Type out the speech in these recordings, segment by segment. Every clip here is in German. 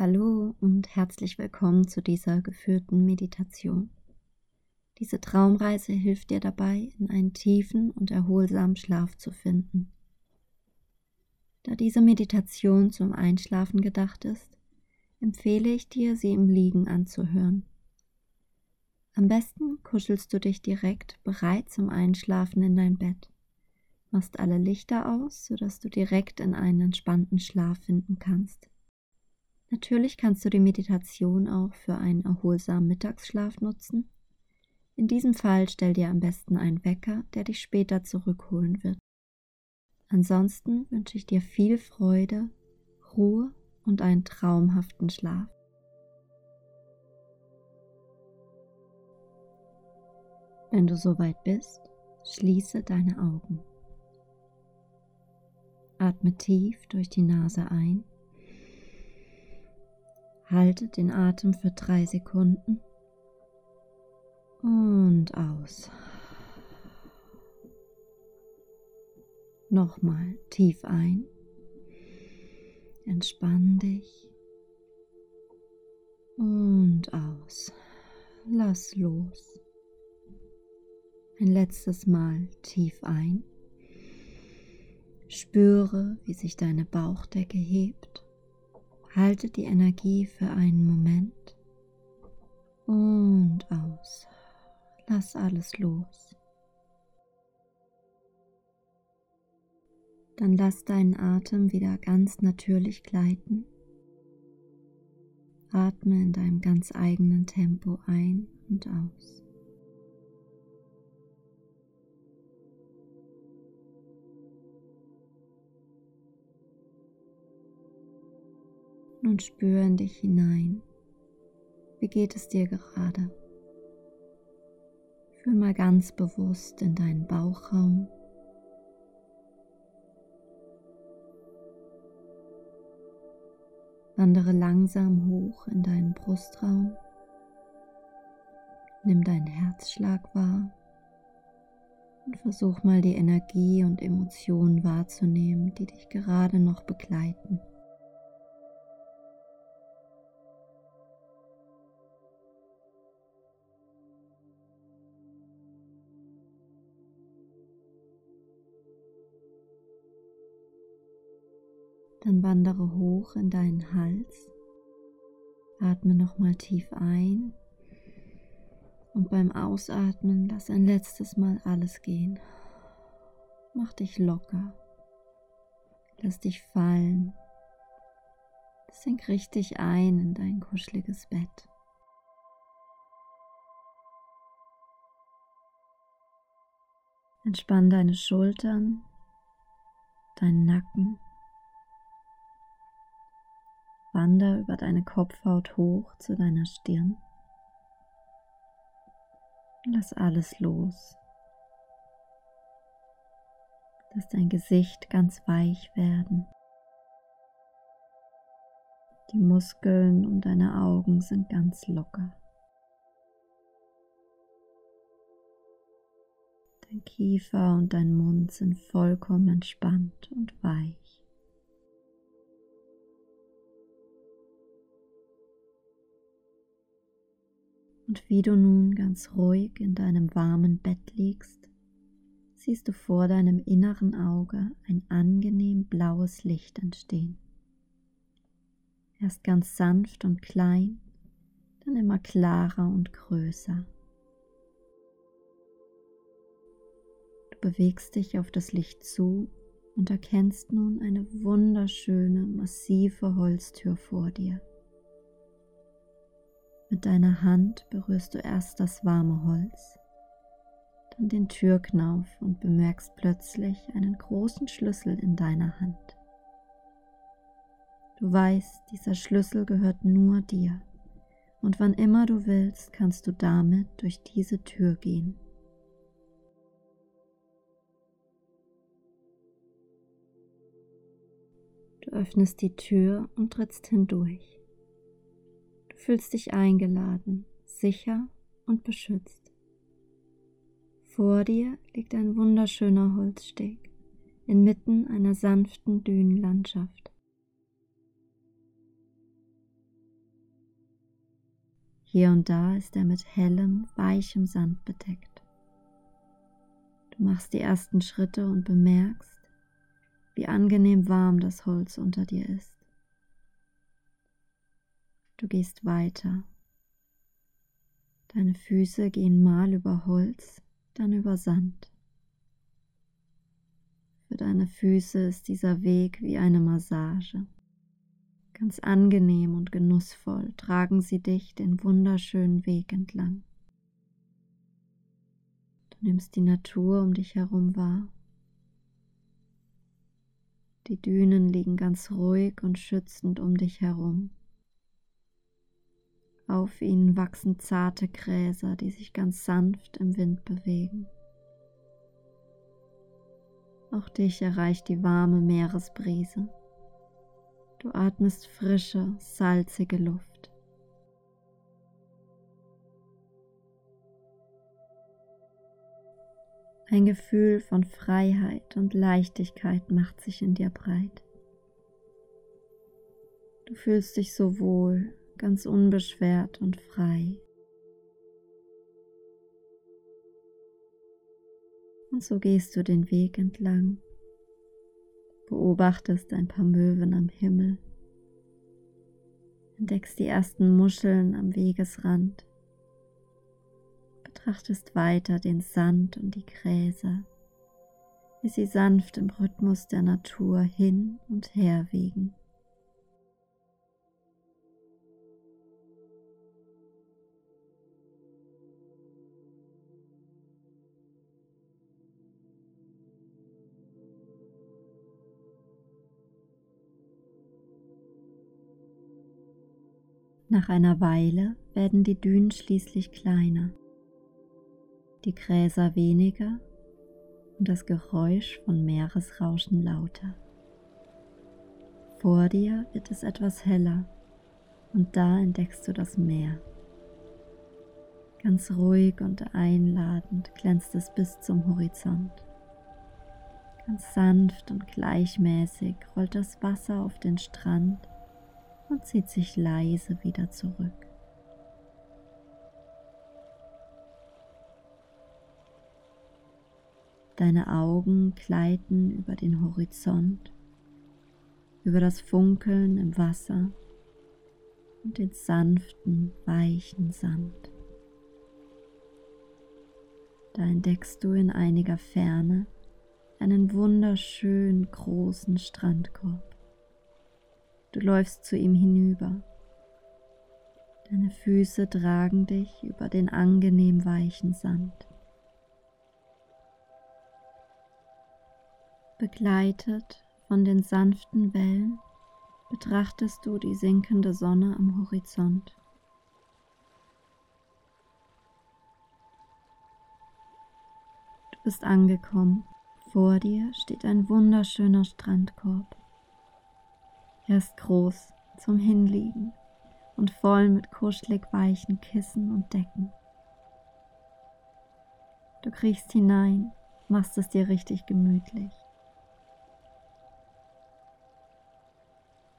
Hallo und herzlich willkommen zu dieser geführten Meditation. Diese Traumreise hilft dir dabei, in einen tiefen und erholsamen Schlaf zu finden. Da diese Meditation zum Einschlafen gedacht ist, empfehle ich dir, sie im Liegen anzuhören. Am besten kuschelst du dich direkt bereit zum Einschlafen in dein Bett, machst alle Lichter aus, sodass du direkt in einen entspannten Schlaf finden kannst. Natürlich kannst du die Meditation auch für einen erholsamen Mittagsschlaf nutzen. In diesem Fall stell dir am besten einen Wecker, der dich später zurückholen wird. Ansonsten wünsche ich dir viel Freude, Ruhe und einen traumhaften Schlaf. Wenn du soweit bist, schließe deine Augen. Atme tief durch die Nase ein Halte den Atem für drei Sekunden und aus. Nochmal tief ein. Entspann dich und aus. Lass los. Ein letztes Mal tief ein. Spüre, wie sich deine Bauchdecke hebt Halte die Energie für einen Moment und aus. Lass alles los. Dann lass deinen Atem wieder ganz natürlich gleiten. Atme in deinem ganz eigenen Tempo ein und aus. Nun spür in dich hinein. Wie geht es dir gerade? Fühl mal ganz bewusst in deinen Bauchraum. Wandere langsam hoch in deinen Brustraum. Nimm deinen Herzschlag wahr und versuch mal die Energie und Emotionen wahrzunehmen, die dich gerade noch begleiten. Dann wandere hoch in deinen Hals. Atme nochmal tief ein. Und beim Ausatmen lass ein letztes Mal alles gehen. Mach dich locker. Lass dich fallen. Sink richtig ein in dein kuscheliges Bett. Entspann deine Schultern, deinen Nacken. Wander über deine Kopfhaut hoch zu deiner Stirn. Lass alles los. Lass dein Gesicht ganz weich werden. Die Muskeln um deine Augen sind ganz locker. Dein Kiefer und dein Mund sind vollkommen entspannt und weich. Und wie du nun ganz ruhig in deinem warmen Bett liegst, siehst du vor deinem inneren Auge ein angenehm blaues Licht entstehen. Erst ganz sanft und klein, dann immer klarer und größer. Du bewegst dich auf das Licht zu und erkennst nun eine wunderschöne, massive Holztür vor dir. Mit deiner Hand berührst du erst das warme Holz, dann den Türknauf und bemerkst plötzlich einen großen Schlüssel in deiner Hand. Du weißt, dieser Schlüssel gehört nur dir und wann immer du willst, kannst du damit durch diese Tür gehen. Du öffnest die Tür und trittst hindurch fühlst dich eingeladen, sicher und beschützt. Vor dir liegt ein wunderschöner Holzsteg inmitten einer sanften Dünenlandschaft. Hier und da ist er mit hellem, weichem Sand bedeckt. Du machst die ersten Schritte und bemerkst, wie angenehm warm das Holz unter dir ist. Du gehst weiter. Deine Füße gehen mal über Holz, dann über Sand. Für deine Füße ist dieser Weg wie eine Massage. Ganz angenehm und genussvoll tragen sie dich den wunderschönen Weg entlang. Du nimmst die Natur um dich herum wahr. Die Dünen liegen ganz ruhig und schützend um dich herum. Auf ihnen wachsen zarte Gräser, die sich ganz sanft im Wind bewegen. Auch dich erreicht die warme Meeresbrise. Du atmest frische, salzige Luft. Ein Gefühl von Freiheit und Leichtigkeit macht sich in dir breit. Du fühlst dich so wohl, ganz unbeschwert und frei. Und so gehst du den Weg entlang beobachtest ein paar Möwen am Himmel, entdeckst die ersten Muscheln am Wegesrand, betrachtest weiter den Sand und die Gräser, wie sie sanft im Rhythmus der Natur hin und her wiegen. Nach einer Weile werden die Dünen schließlich kleiner, die Gräser weniger und das Geräusch von Meeresrauschen lauter. Vor dir wird es etwas heller und da entdeckst du das Meer. Ganz ruhig und einladend glänzt es bis zum Horizont. Ganz sanft und gleichmäßig rollt das Wasser auf den Strand und zieht sich leise wieder zurück. Deine Augen gleiten über den Horizont, über das Funkeln im Wasser und den sanften, weichen Sand. Da entdeckst du in einiger Ferne einen wunderschön großen Strandkorb. Du läufst zu ihm hinüber. Deine Füße tragen dich über den angenehm weichen Sand. Begleitet von den sanften Wellen betrachtest du die sinkende Sonne am Horizont. Du bist angekommen. Vor dir steht ein wunderschöner Strandkorb. Er ist groß zum Hinliegen und voll mit kuschelig weichen Kissen und Decken. Du kriechst hinein, machst es dir richtig gemütlich.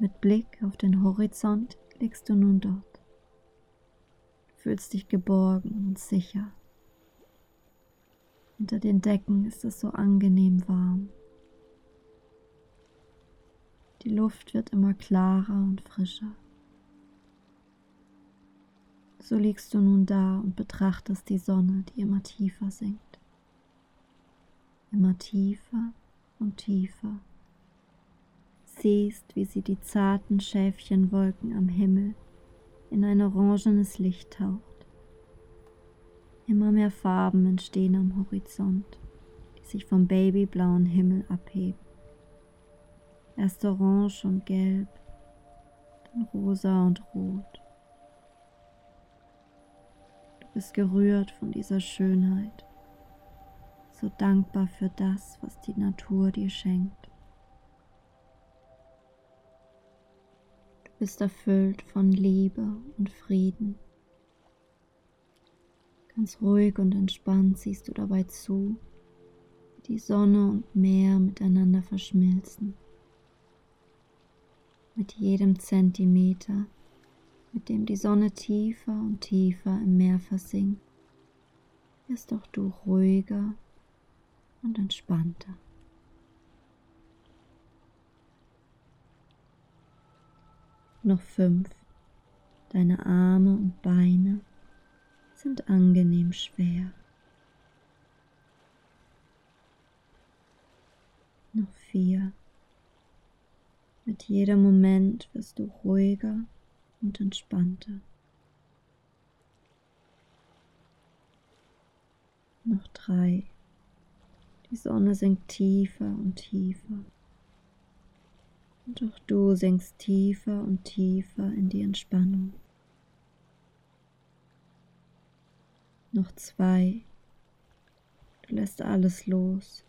Mit Blick auf den Horizont liegst du nun dort. Fühlst dich geborgen und sicher. Unter den Decken ist es so angenehm warm. Die Luft wird immer klarer und frischer. So liegst du nun da und betrachtest die Sonne, die immer tiefer sinkt. Immer tiefer und tiefer. Siehst, wie sie die zarten Schäfchenwolken am Himmel in ein orangenes Licht taucht. Immer mehr Farben entstehen am Horizont, die sich vom babyblauen Himmel abheben. Erst orange und gelb, dann rosa und rot. Du bist gerührt von dieser Schönheit, so dankbar für das, was die Natur dir schenkt. Du bist erfüllt von Liebe und Frieden. Ganz ruhig und entspannt siehst du dabei zu, wie die Sonne und Meer miteinander verschmilzen mit jedem Zentimeter, mit dem die Sonne tiefer und tiefer im Meer versinkt, wirst auch du ruhiger und entspannter. Noch fünf. Deine Arme und Beine sind angenehm schwer. Noch vier. Mit jedem Moment wirst du ruhiger und entspannter. Noch drei. Die Sonne sinkt tiefer und tiefer. Und auch du sinkst tiefer und tiefer in die Entspannung. Noch zwei. Du lässt alles los.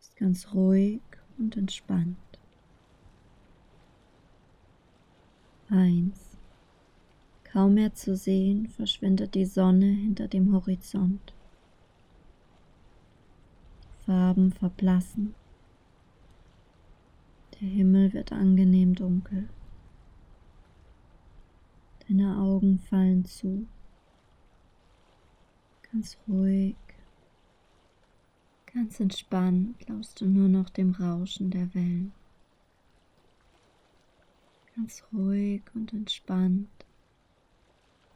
Bist ganz ruhig und entspannt. Eins. Kaum mehr zu sehen, verschwindet die Sonne hinter dem Horizont. Farben verblassen. Der Himmel wird angenehm dunkel. Deine Augen fallen zu. Ganz ruhig, ganz entspannt lausst du nur noch dem Rauschen der Wellen. Ganz ruhig und entspannt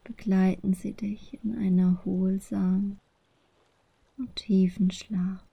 begleiten sie dich in einen erholsamen und tiefen Schlaf.